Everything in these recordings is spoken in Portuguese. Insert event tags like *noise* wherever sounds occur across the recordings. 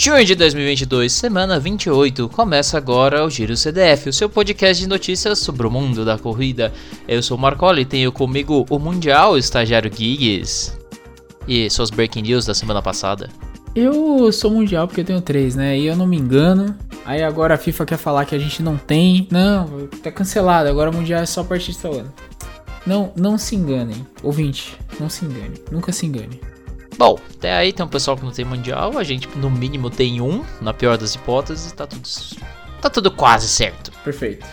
Junho de 2022, semana 28, começa agora o Giro CDF, o seu podcast de notícias sobre o mundo da corrida. Eu sou o Marcoli e tenho comigo o Mundial Estagiário Gigs. E suas breaking news da semana passada. Eu sou mundial porque eu tenho três, né? E eu não me engano. Aí agora a FIFA quer falar que a gente não tem. Não, tá cancelado. Agora o mundial é só a partir tal ano. Não, não se enganem. Ouvinte, não se engane. Nunca se engane. Bom, até aí tem um pessoal que não tem mundial, a gente no mínimo tem um, na pior das hipóteses, tá tudo tá tudo quase certo. Perfeito.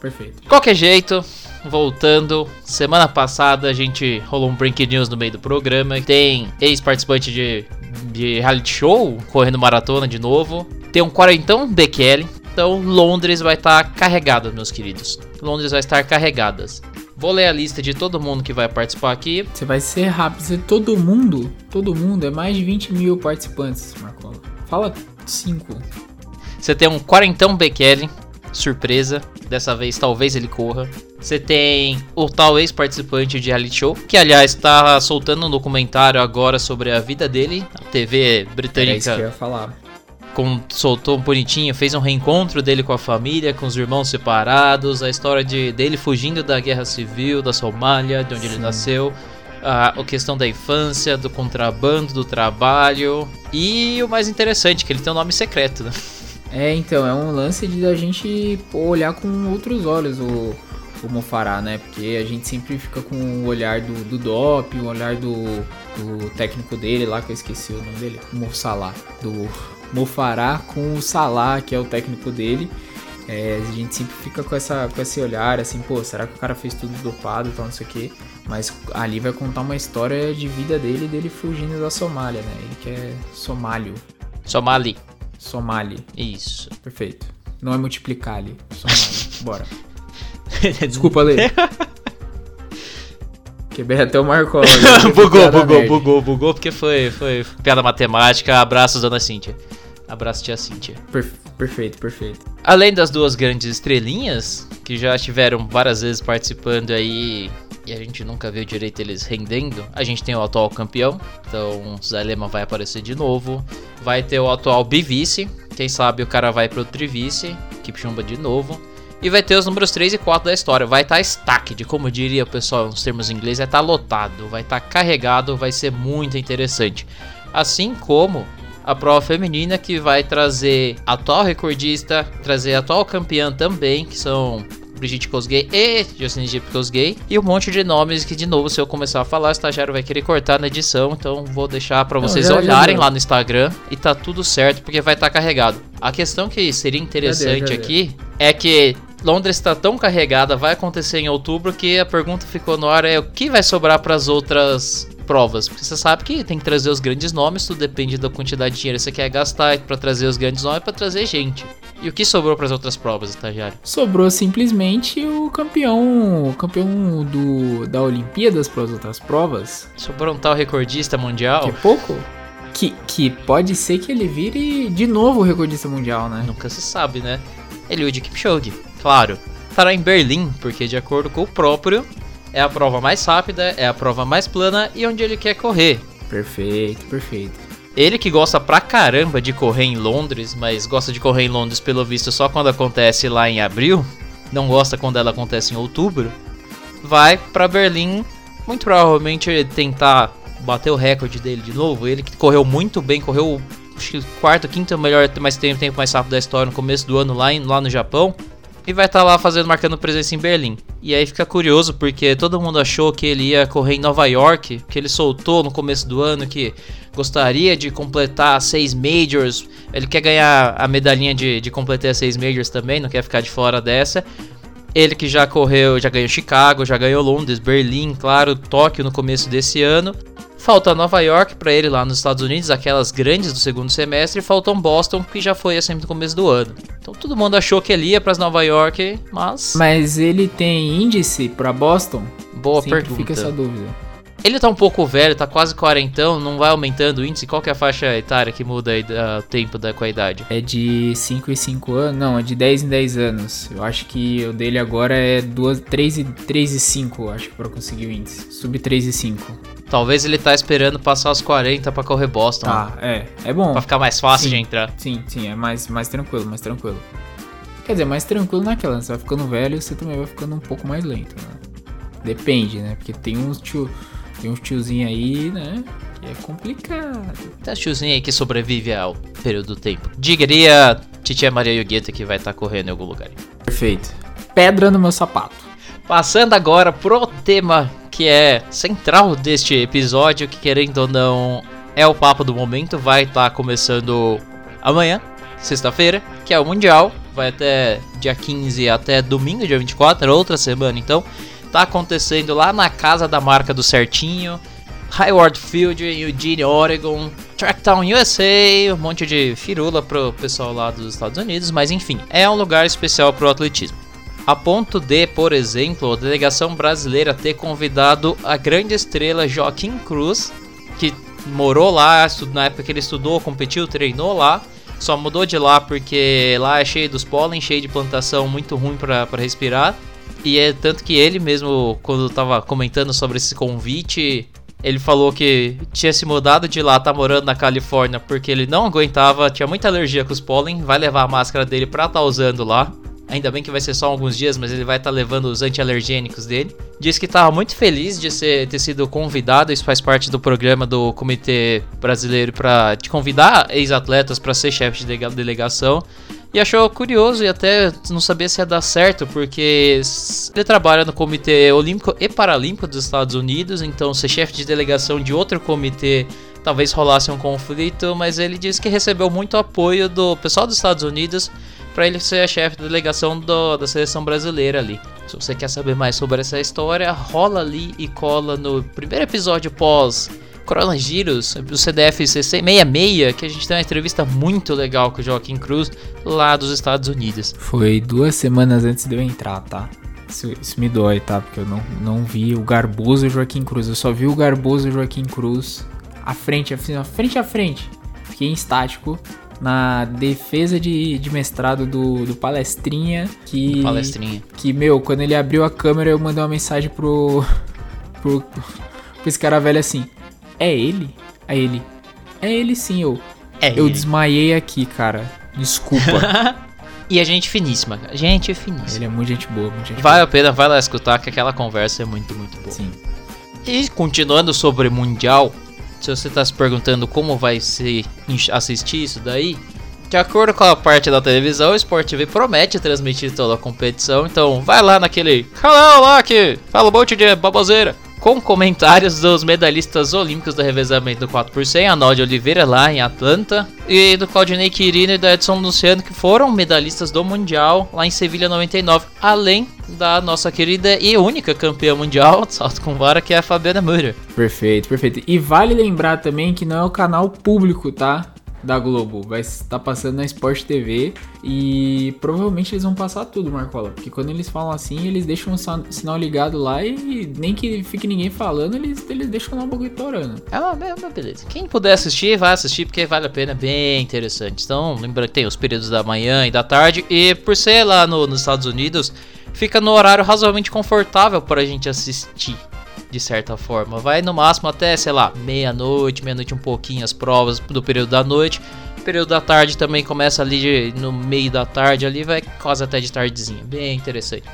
Perfeito. Qualquer jeito, voltando, semana passada a gente rolou um breaking news no meio do programa. Tem ex-participante de, de reality show correndo maratona de novo. Tem um quarentão Bekele. Então Londres vai estar tá carregada, meus queridos. Londres vai estar carregadas. Vou ler a lista de todo mundo que vai participar aqui. Você vai ser rápido. Você, todo mundo, todo mundo, é mais de 20 mil participantes, Marco. Fala 5. Você tem um quarentão Bekele, surpresa. Dessa vez talvez ele corra. Você tem o tal ex-participante de reality show, que aliás está soltando um documentário agora sobre a vida dele. A TV britânica. É isso que eu ia falar com, soltou um bonitinho, fez um reencontro dele com a família, com os irmãos separados, a história de, dele fugindo da guerra civil, da Somália, de onde Sim. ele nasceu, a, a questão da infância, do contrabando, do trabalho e o mais interessante, que ele tem um nome secreto, né? É, então, é um lance de a gente olhar com outros olhos o, o Mofará, né? Porque a gente sempre fica com o olhar do, do DOP, o olhar do, do técnico dele lá, que eu esqueci o nome dele, Moçalá, do Mofará com o Salah, que é o técnico dele. É, a gente sempre fica com, essa, com esse olhar assim, pô, será que o cara fez tudo dopado e tal, não sei o quê. Mas ali vai contar uma história de vida dele dele fugindo da Somália, né? Ele que é somalio. Somali. Somali. Isso. Perfeito. Não é multiplicar ali. Somali. *laughs* Bora. *laughs* Desculpa, Lê. *laughs* Quebrei até o Marcola. bugou, bugou, bugou, bugou, porque foi, foi piada matemática. Abraços, dona Cíntia. Abraço, tia Cíntia. perfeito, perfeito. Além das duas grandes estrelinhas, que já estiveram várias vezes participando aí e a gente nunca viu direito eles rendendo, a gente tem o atual campeão, então Zé Lema vai aparecer de novo. Vai ter o atual bivice, quem sabe o cara vai pro trivice, Kipchumba de novo. E vai ter os números 3 e 4 da história. Vai estar tá stacked, como diria o pessoal nos termos em inglês, vai estar tá lotado, vai estar tá carregado, vai ser muito interessante. Assim como a prova feminina que vai trazer atual recordista, trazer atual campeã também, que são Brigitte Kosgei e Jocelyne Jeep Kosgei. E um monte de nomes que, de novo, se eu começar a falar, o estagiário vai querer cortar na edição. Então vou deixar para vocês já, olharem já lá no Instagram e tá tudo certo, porque vai estar tá carregado. A questão que seria interessante já aqui é que Londres está tão carregada, vai acontecer em outubro, que a pergunta ficou no ar é o que vai sobrar para as outras provas, porque você sabe que tem que trazer os grandes nomes, tudo depende da quantidade de dinheiro que você quer gastar para trazer os grandes nomes para trazer gente. E o que sobrou para as outras provas, estagiário? Sobrou simplesmente o campeão, o campeão do da Olimpíadas para as outras provas. Sobrou um tal recordista mundial. Que é pouco? Que, que pode ser que ele vire de novo o recordista mundial, né? Nunca se sabe, né? Eliud Kipchoge, claro. Estará em Berlim, porque de acordo com o próprio, é a prova mais rápida, é a prova mais plana e onde ele quer correr. Perfeito, perfeito. Ele que gosta pra caramba de correr em Londres, mas gosta de correr em Londres pelo visto só quando acontece lá em abril, não gosta quando ela acontece em outubro, vai para Berlim, muito provavelmente tentar bater o recorde dele de novo. Ele que correu muito bem, correu acho que quarto, quinto melhor, mais tempo, tempo mais rápido da história no começo do ano lá, em, lá no Japão. E vai estar tá lá fazendo, marcando presença em Berlim. E aí fica curioso porque todo mundo achou que ele ia correr em Nova York, que ele soltou no começo do ano que gostaria de completar seis majors. Ele quer ganhar a medalhinha de, de completar seis majors também, não quer ficar de fora dessa. Ele que já correu, já ganhou Chicago, já ganhou Londres, Berlim, claro, Tóquio no começo desse ano. Falta Nova York para ele lá nos Estados Unidos, aquelas grandes do segundo semestre, e faltam Boston, que já foi assim no começo do ano. Então todo mundo achou que ele ia para Nova York, mas Mas ele tem índice para Boston? Boa Sempre pergunta. Fica essa dúvida. Ele tá um pouco velho, tá quase quarentão, não vai aumentando o índice. Qual que é a faixa etária que muda aí o tempo da, com a idade? É de 5 em 5 anos, não, é de 10 em 10 anos. Eu acho que o dele agora é 2, 3, e, 3 e 5, acho que pra conseguir o índice. Sub 3 e 5. Talvez ele tá esperando passar os 40 pra correr Boston. Tá, é, é bom. Pra ficar mais fácil sim, de entrar. Sim, sim, é mais, mais tranquilo, mais tranquilo. Quer dizer, mais tranquilo naquela, você vai ficando velho, você também vai ficando um pouco mais lento, né? Depende, né? Porque tem uns tio tem uns tiozinhos aí, né? Que é complicado. Tem uns tiozinhos aí que sobrevive ao período do tempo. Diria Titia Maria Yugueta que vai estar tá correndo em algum lugar. Perfeito. Pedra no meu sapato. Passando agora pro tema que é central deste episódio, que querendo ou não é o papo do momento, vai estar tá começando amanhã, sexta-feira, que é o Mundial. Vai até dia 15 até domingo, dia 24, outra semana então tá acontecendo lá na casa da marca do Certinho, Highward Field Eugene, Oregon, Tracktown USA, um monte de firula pro pessoal lá dos Estados Unidos, mas enfim, é um lugar especial pro atletismo. A ponto de, por exemplo, a delegação brasileira ter convidado a grande estrela Joaquim Cruz, que morou lá, na época que ele estudou, competiu, treinou lá, só mudou de lá porque lá é cheio dos pólen, cheio de plantação muito ruim para respirar. E é tanto que ele mesmo, quando tava comentando sobre esse convite, ele falou que tinha se mudado de lá, tá morando na Califórnia, porque ele não aguentava, tinha muita alergia com os pólen, vai levar a máscara dele pra tá usando lá. Ainda bem que vai ser só alguns dias, mas ele vai estar tá levando os antialergênicos dele. Diz que estava muito feliz de ser, ter sido convidado, isso faz parte do programa do Comitê Brasileiro para te convidar ex-atletas para ser chefe de delegação. E achou curioso e até não sabia se ia dar certo, porque ele trabalha no Comitê Olímpico e Paralímpico dos Estados Unidos, então ser chefe de delegação de outro comitê talvez rolasse um conflito, mas ele disse que recebeu muito apoio do pessoal dos Estados Unidos para ele ser chefe da delegação do, da seleção brasileira ali. Se você quer saber mais sobre essa história, rola ali e cola no primeiro episódio pós Coronagiros, o CDF 66, que a gente tem uma entrevista muito legal com o Joaquim Cruz lá dos Estados Unidos. Foi duas semanas antes de eu entrar, tá? Isso, isso me dói, tá? Porque eu não, não vi o garboso Joaquim Cruz, eu só vi o garboso Joaquim Cruz à frente, à frente a frente. Fiquei em estático na defesa de, de mestrado do, do Palestrinha. Que, do Palestrinha. Que, meu, quando ele abriu a câmera, eu mandei uma mensagem pro. pro, *laughs* pro esse cara velho assim: É ele? Aí ele: É ele sim, eu. É eu ele. desmaiei aqui, cara. Desculpa. *laughs* e a gente finíssima, gente finíssima. Ele é muito gente boa, muito gente Vale boa. a pena, vai lá escutar que aquela conversa é muito, muito boa. Sim. E continuando sobre Mundial, se você está se perguntando como vai se assistir isso daí, de acordo com a parte da televisão, o Sport TV promete transmitir toda a competição. Então vai lá naquele canal lá que fala um monte de baboseira com comentários dos medalhistas olímpicos do revezamento do 4 por 100, a Náudia Oliveira lá em Atlanta, e do Claudinei Quirino e da Edson Luciano, que foram medalhistas do Mundial lá em Sevilha 99, além da nossa querida e única campeã mundial de *laughs* salto com vara, que é a Fabiana Müller. Perfeito, perfeito. E vale lembrar também que não é o canal público, tá? Da Globo vai estar passando na Sport TV e provavelmente eles vão passar tudo, Marcola. Porque quando eles falam assim, eles deixam o sinal ligado lá e nem que fique ninguém falando, eles, eles deixam lá o bagulho torando. É uma, é uma beleza. Quem puder assistir, vai assistir porque vale a pena, bem interessante. Então, lembra que tem os períodos da manhã e da tarde e por ser lá no, nos Estados Unidos, fica no horário razoavelmente confortável para a gente assistir de certa forma. Vai no máximo até, sei lá, meia-noite, meia-noite um pouquinho as provas do período da noite. O período da tarde também começa ali no meio da tarde ali, vai quase até de tardezinha. Bem interessante.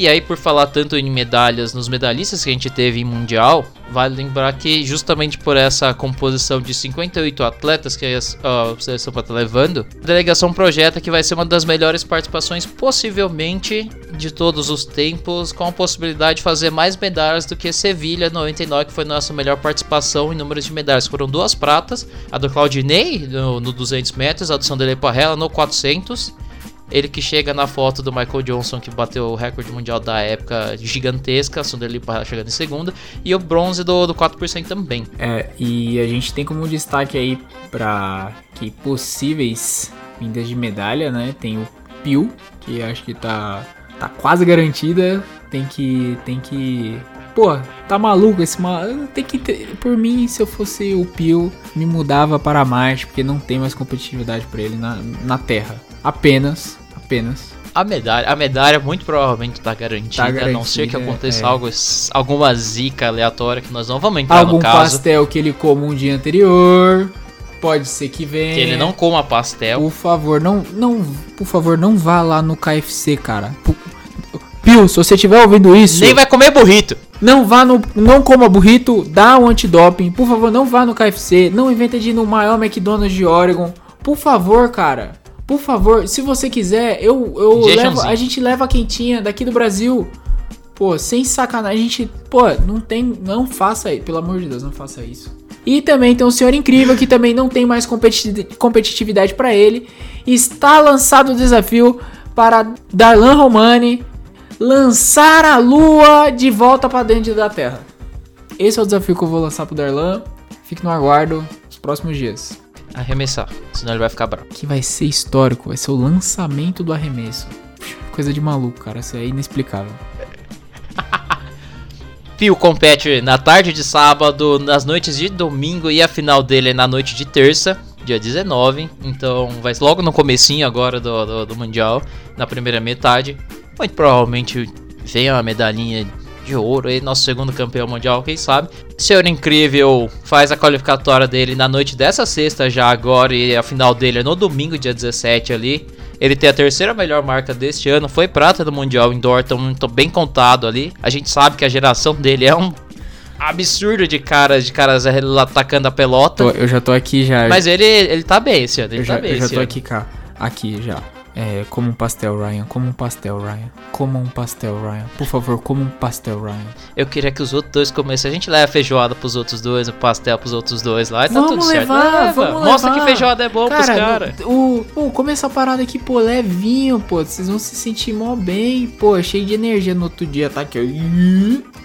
E aí, por falar tanto em medalhas nos medalhistas que a gente teve em Mundial, vale lembrar que justamente por essa composição de 58 atletas que a seleção está levando, a delegação projeta que vai ser uma das melhores participações, possivelmente de todos os tempos, com a possibilidade de fazer mais medalhas do que Sevilha 99, que foi nossa melhor participação em números de medalhas. Foram duas pratas, a do Claudinei no, no 200 metros, a do Sandele Parrella no 400 ele que chega na foto do Michael Johnson, que bateu o recorde mundial da época gigantesca, Sunderland chegando em segunda, e o bronze do, do 4% também. É, e a gente tem como destaque aí para que possíveis vindas de medalha, né? Tem o Pio, que acho que tá, tá quase garantida, tem que, tem que Pô, tá maluco esse mal. Tem que ter... Por mim, se eu fosse o Pio, me mudava para Marte, porque não tem mais competitividade para ele na, na Terra. Apenas, apenas. A medalha, a medalha muito provavelmente tá garantida, Tá a não ser que garantida, aconteça é. algo, alguma zica aleatória que nós não vamos entrar Algum no caso. pastel que ele coma um dia anterior. Pode ser que venha. Que ele não coma pastel. Por favor, não, não, por favor, não vá lá no KFC, cara. Pio, se você estiver ouvindo isso, Nem vai comer burrito. não vá no, não coma burrito, dá um antidoping. Por favor, não vá no KFC, não inventa de ir no maior McDonald's de Oregon. Por favor, cara. Por favor, se você quiser, eu, eu levo, a gente leva a quentinha daqui do Brasil. Pô, sem sacanagem, a gente, pô, não tem, não faça isso, pelo amor de Deus, não faça isso. E também tem um senhor incrível que também não tem mais competi- competitividade pra ele. Está lançado o desafio para Darlan Romani lançar a lua de volta pra dentro da Terra. Esse é o desafio que eu vou lançar pro Darlan. Fique no aguardo nos próximos dias. Arremessar, senão ele vai ficar bravo. Que vai ser histórico, vai ser o lançamento do arremesso. Coisa de maluco, cara, isso é inexplicável. *laughs* Pio compete na tarde de sábado, nas noites de domingo e a final dele é na noite de terça, dia 19. Então vai logo no comecinho agora do, do, do Mundial, na primeira metade. Muito provavelmente venha uma medalhinha de ouro aí, nosso segundo campeão mundial, quem sabe. Senhor Incrível faz a qualificatória dele na noite dessa sexta já agora e a final dele é no domingo, dia 17 ali. Ele tem a terceira melhor marca deste ano, foi prata do Mundial Indoor, então tô bem contado ali. A gente sabe que a geração dele é um absurdo de caras, de caras atacando a pelota. Eu já tô aqui já. Mas ele, ele tá bem esse ano, ele eu tá já, bem eu já tô ano. aqui, cá. Aqui já. É, como um pastel, Ryan. Como um pastel, Ryan. Como um pastel, Ryan. Por favor, como um pastel, Ryan. Eu queria que os outros dois comessem. A gente leva feijoada pros outros dois, o pastel pros outros dois lá e tá Vamos tudo certo. levar, Leva. vamos Mostra levar. que feijoada é bom pros caras. o, pô, come essa parada aqui, pô, levinho, pô. Vocês vão se sentir mó bem, pô, cheio de energia no outro dia, tá aqui, ó.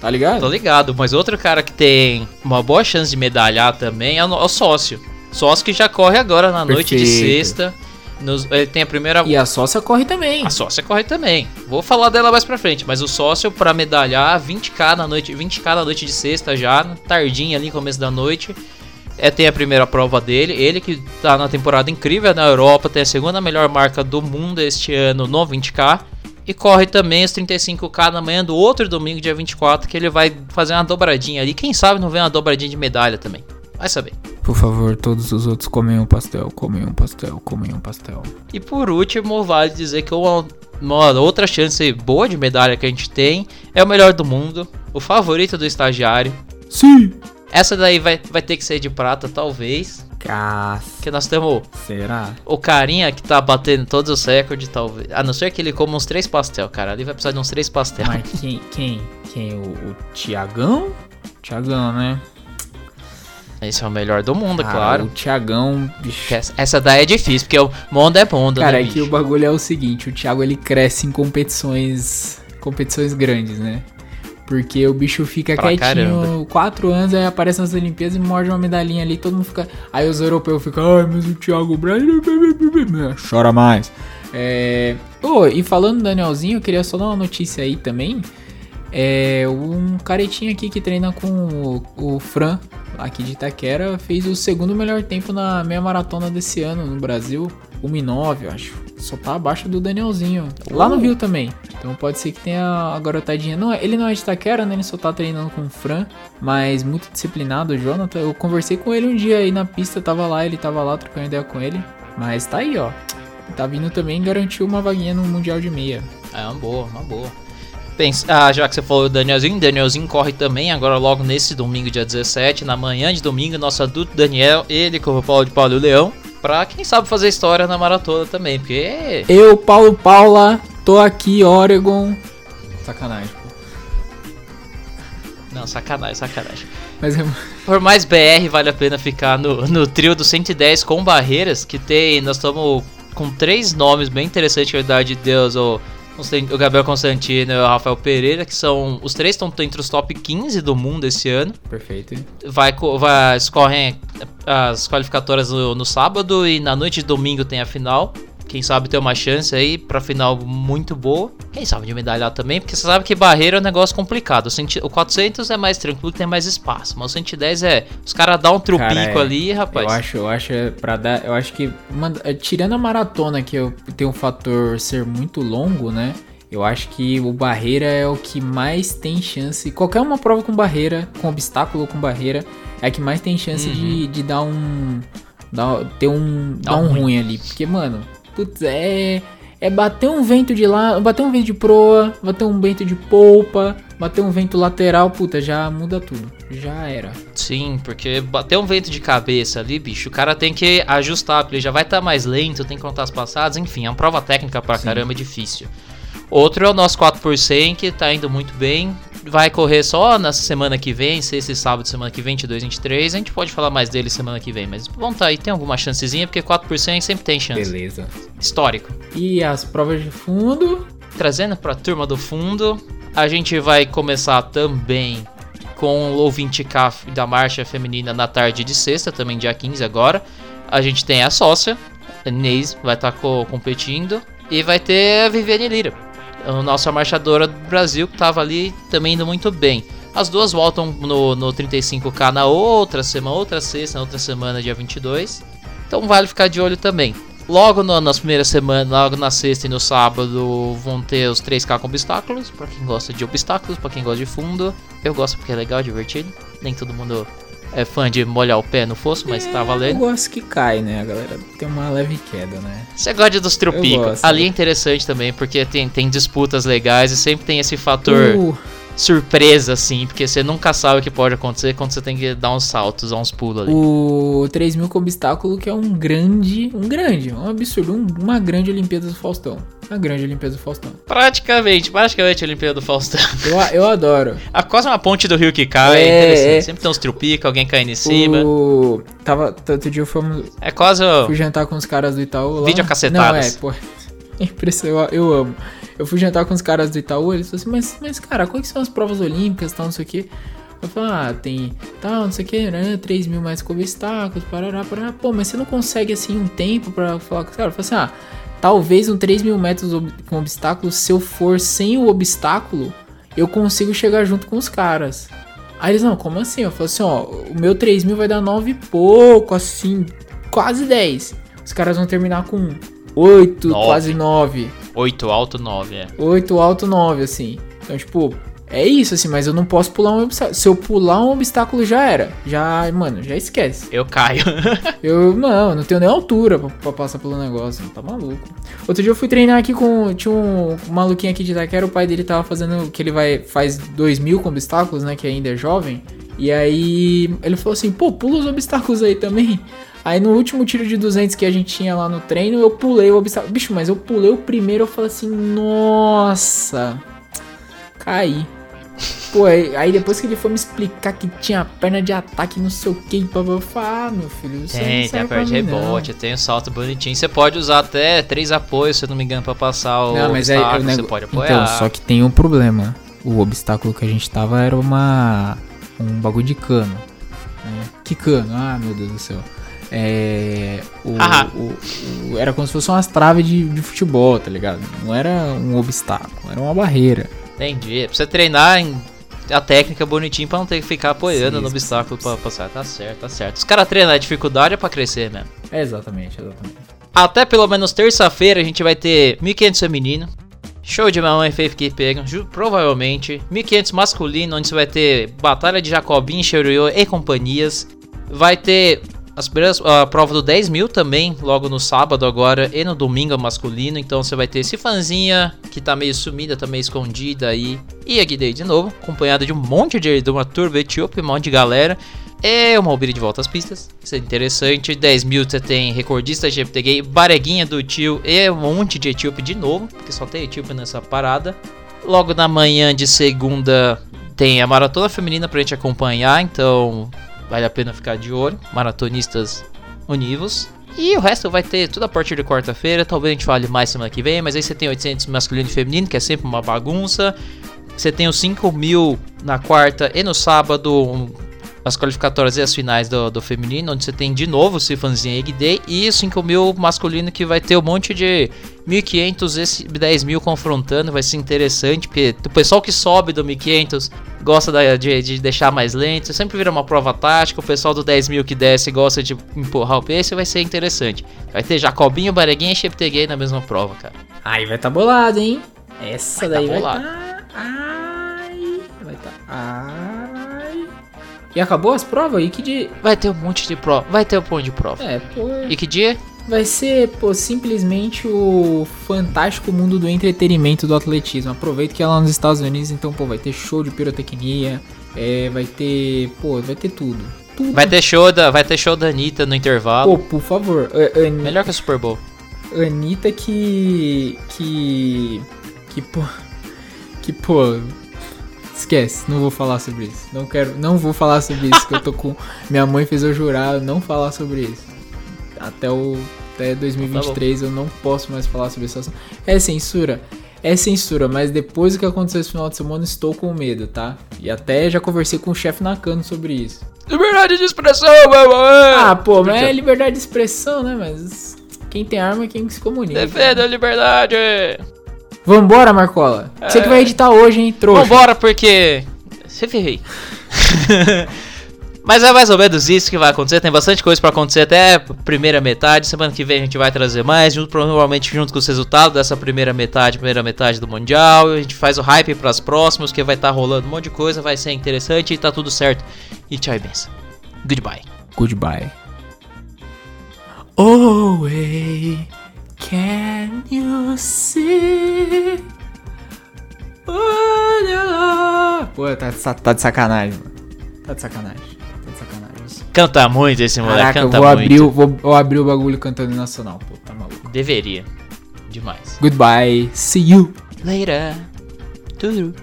Tá ligado? Tô ligado, mas outro cara que tem uma boa chance de medalhar também é o, é o sócio. Sócio que já corre agora na noite de Perfeito. sexta. Nos- ele tem a primeira. E a sócia corre também. A sócia corre também. Vou falar dela mais pra frente, mas o sócio pra medalhar 20k na noite, 20k na noite de sexta já, tardinha ali, começo da noite. É, tem a primeira prova dele, ele que tá na temporada incrível na Europa, tem a segunda melhor marca do mundo este ano no 20k. E corre também os 35k na manhã do outro domingo, dia 24, que ele vai fazer uma dobradinha ali. Quem sabe não vem uma dobradinha de medalha também. Vai saber. Por favor, todos os outros comem um pastel, comem um pastel, comem um pastel. E por último, vale dizer que uma, uma outra chance boa de medalha que a gente tem é o melhor do mundo, o favorito do estagiário. Sim! Essa daí vai, vai ter que ser de prata, talvez. Caça. Porque nós temos Será? o carinha que tá batendo todos os recordes, talvez. A não ser que ele coma uns três pastel, cara. Ali vai precisar de uns três pastel. Mas quem? Quem? Quem? O, o Tiagão? Tiagão, né? Esse é o melhor do mundo, Cara, claro. O Tiagão, bicho. Essa, daí é difícil, porque o mundo é mundo, Cara, né, é que o bagulho é o seguinte, o Thiago ele cresce em competições competições grandes, né? Porque o bicho fica Pra quietinho caramba. quatro anos, aí aparece nas Olimpíadas e morde uma medalhinha ali, todo mundo fica. Aí os europeus ficam, ai, mas o Thiago Braz. Chora mais. É. Ô, e falando do Danielzinho, eu queria só dar uma notícia aí também. É, um caretinho aqui que treina com o, o Fran, aqui de Itaquera, fez o segundo melhor tempo na meia maratona desse ano no Brasil. 1,9, eu acho. Só tá abaixo do Danielzinho. Lá no. Rio também. Então pode ser que tenha a garotadinha. Não, ele não é de Itaquera, né? Ele só tá treinando com o Fran. Mas muito disciplinado, o Jonathan. Eu conversei com ele um dia aí na pista, tava lá, ele tava lá trocando ideia com ele. Mas tá aí, ó. Tá vindo também garantiu uma vaguinha no Mundial de Meia. É uma boa, uma boa. Pensa, ah, já que você falou do Danielzinho, Danielzinho corre também agora logo nesse domingo, dia 17, na manhã de domingo, nosso adulto Daniel, ele com o Paulo de Paulo e o Leão, pra quem sabe fazer história na maratona também, porque Eu, Paulo Paula, tô aqui, Oregon. Sacanagem, pô. Não, sacanagem, sacanagem. Mas é. Por mais BR, vale a pena ficar no, no trio do 110 com barreiras, que tem. Nós estamos com três nomes bem interessantes, que é a Idade de Deus, o, Constan- o Gabriel Constantino e o Rafael Pereira, que são. Os três estão entre os top 15 do mundo esse ano. Perfeito. Vai, vai escorrem as qualificatórias no, no sábado e na noite de domingo tem a final. Quem sabe ter uma chance aí pra final muito boa. Quem sabe de medalhar também, porque você sabe que barreira é um negócio complicado. O 400 é mais tranquilo, tem mais espaço, mas o 110 é, os caras dão um trupico cara, é, ali, rapaz. Eu acho, eu acho para dar, eu acho que é, tirando a maratona que eu, tem um fator ser muito longo, né? Eu acho que o barreira é o que mais tem chance. Qualquer uma prova com barreira, com obstáculo ou com barreira, é a que mais tem chance uhum. de, de dar um. Dar, ter um. Dá dar um ruim. ruim ali. Porque, mano, putz, é. É bater um vento de lá, bater um vento de proa, bater um vento de polpa, bater um vento lateral, puta, já muda tudo. Já era. Sim, porque bater um vento de cabeça ali, bicho, o cara tem que ajustar, porque ele já vai estar tá mais lento, tem que contar as passadas, enfim, é uma prova técnica pra Sim. caramba, é difícil. Outro é o nosso 4%, que tá indo muito bem. Vai correr só na semana que vem, sexta e sábado, semana que vem, 22, 23. A gente pode falar mais dele semana que vem, mas vamos tá aí, tem alguma chancezinha, porque 4% sempre tem chance. Beleza. Histórico. E as provas de fundo? Trazendo pra turma do fundo, a gente vai começar também com o 20K da marcha feminina na tarde de sexta, também dia 15 agora. A gente tem a sócia, a Inês vai estar tá competindo. E vai ter a Viviane Lira a nossa marchadora do Brasil, que estava ali também indo muito bem. As duas voltam no, no 35K na outra semana, outra sexta, na outra semana, dia 22. Então vale ficar de olho também. Logo no, nas primeiras semanas, logo na sexta e no sábado, vão ter os 3K com obstáculos. Para quem gosta de obstáculos, para quem gosta de fundo. Eu gosto porque é legal, divertido. Nem todo mundo é fã de molhar o pé no fosso, mas é, tá valendo. Eu gosto que cai, né? A galera tem uma leve queda, né? Você gosta dos tropicos. Ali é interessante também, porque tem, tem disputas legais e sempre tem esse fator. Uh surpresa, assim, porque você nunca sabe o que pode acontecer quando você tem que dar uns saltos, dar uns pulos ali. O 3000 com obstáculo, que é um grande, um grande, um absurdo, um, uma grande Olimpíada do Faustão. Uma grande Olimpíada do Faustão. Praticamente, praticamente a Olimpíada do Faustão. Eu, eu adoro. A quase uma ponte do rio que cai, é, interessante. É. Sempre tem uns trupica, alguém caindo em cima. O... Tava, outro dia fomos... É quase. Fui jantar com os caras do Itaú lá. Vídeo cacetadas. Não, é, pô... *laughs* É impressionante, eu, eu amo. Eu fui jantar com os caras do Itaú, eles falaram assim, mas, mas cara, quais são as provas olímpicas tal, não sei o que. Eu falei, ah, tem tal, não sei o que, né? 3 mil mais com obstáculos, parará, parará. Pô, mas você não consegue assim um tempo pra falar com os caras? Eu falei assim, ah, talvez um 3 mil metros com obstáculos, se eu for sem o obstáculo, eu consigo chegar junto com os caras. Aí eles, não, como assim? Eu falei assim, ó, o meu 3 mil vai dar 9 e pouco, assim, quase 10. Os caras vão terminar com 8, nove. quase 9. 8 alto, 9, é. 8 alto, 9, assim. Então, tipo, é isso, assim, mas eu não posso pular um obstáculo. Se eu pular um obstáculo, já era. Já, mano, já esquece. Eu caio. *laughs* eu, não, não tenho nem altura pra, pra, passar pelo negócio. Tá maluco. Outro dia eu fui treinar aqui com. Tinha um, maluquinho aqui de Itaquera, o pai dele tava fazendo. Que ele vai. Faz 2 mil com obstáculos, né? Que ainda é jovem. E aí ele falou assim: pô, pula os obstáculos aí também. Aí no último tiro de 200 que a gente tinha lá no treino, eu pulei o obstáculo. Bicho, mas eu pulei o primeiro, eu falei assim, nossa, caí. Pô, aí depois que ele foi me explicar que tinha perna de ataque, não sei o que, eu falei, ah, meu filho, isso Tem, tem a perna de rebote, tem o salto bonitinho. Você pode usar até três apoios, se eu não me engano, pra passar o não, mas obstáculo, é, nego... você pode apoiar. Então, só que tem um problema. O obstáculo que a gente tava era uma... um bagulho de cano. Né? Que cano? Ah, meu Deus do céu. É, o, o, o, era como se fosse umas traves de, de, futebol, tá ligado? Não era um obstáculo, era uma barreira. Entendi. É pra você treinar em, a técnica bonitinho pra não ter que ficar apoiando sim, no obstáculo sim. pra passar. Tá certo, tá certo. Os caras treinam a dificuldade é pra crescer mesmo. É exatamente, exatamente. Até pelo menos terça-feira a gente vai ter 1500 feminino. Show de mamãe Faith que pegam, provavelmente. 1500 masculino, onde você vai ter Batalha de Jacobin, Cheruyo e companhias. Vai ter as primeiras, a prova do 10 mil também, logo no sábado agora e no domingo masculino. Então você vai ter esse fãzinha que tá meio sumida, tá meio escondida aí. E a Guidei de novo, acompanhada de um monte de, de uma turba etíope, um monte de galera. É uma Albira de volta às pistas, isso é interessante. 10 mil você tem recordista de GPTG, Bareguinha do tio e um monte de etíope de novo, porque só tem etíope nessa parada. Logo na manhã de segunda tem a maratona feminina pra gente acompanhar, então vale a pena ficar de olho. Maratonistas univos. E o resto vai ter tudo a partir de quarta-feira. Talvez a gente fale mais semana que vem. Mas aí você tem 800 masculino e feminino, que é sempre uma bagunça. Você tem os 5 mil na quarta e no sábado. As qualificatórias e as finais do, do feminino, onde você tem de novo o Sifanzinho Egg Day e o 5 mil masculino que vai ter um monte de 1.500 e 10 mil confrontando, vai ser interessante, porque o pessoal que sobe do 1.500 gosta da, de, de, deixar mais lento, sempre vira uma prova tática, o pessoal do 10 mil que desce gosta de empurrar o pace, vai ser interessante. Vai ter Jacobinho, Bareguinha e Cheptegei na mesma prova, cara. Aí vai tá bolado, hein? Essa Vai tá daí vai bolado. tá... Ai... Vai tá... Ai... E acabou as provas? E que dia... Vai ter um monte de prova, vai ter um monte de prova. É, pô... E que dia? Vai ser, pô, simplesmente o fantástico mundo do entretenimento do atletismo. Aproveito que é lá nos Estados Unidos, então, pô, vai ter show de pirotecnia, é, vai ter, pô, vai ter tudo. Tudo. Vai ter show da, vai ter show da Anitta no intervalo. Pô, por favor, a- a- Melhor que o Super Bowl. Anitta que. que. que, pô. *laughs* que, pô. Esquece, não vou falar sobre isso. Não quero, não vou falar sobre isso, que eu tô com. *laughs* Minha mãe fez eu jurar não falar sobre isso. Até o. Até 2023 eu não posso mais falar sobre assunto. É censura. É censura, mas depois do que aconteceu esse final de semana, estou com medo, tá? E até já conversei com o chefe Nakano sobre isso. Liberdade de expressão, meu Ah, pô, mas é liberdade de expressão, né? Mas quem tem arma é quem se comunica. Defenda a liberdade. Vambora, Marcola. Você que vai editar hoje, hein, trouxa. Vambora, porque. Se ferrei. *laughs* Mas é mais ou menos isso que vai acontecer. Tem bastante coisa pra acontecer até a primeira metade. Semana que vem a gente vai trazer mais, junto, provavelmente junto com os resultados dessa primeira metade, primeira metade do Mundial. A gente faz o hype pras próximas, que vai estar rolando um monte de coisa, vai ser interessante e tá tudo certo. E tchau e benção. Goodbye. Goodbye. Oh, hey, can you see? Oh, the- Pô, tá, tá de sacanagem, mano. Tá de sacanagem. Tá de sacanagem. Canta muito esse moleque, Caraca, eu canta vou muito. abrir, o- vou, vou abrir o bagulho cantando em nacional, pô, tá maluco. Deveria. Demais. Goodbye, see you. Later. Tudo.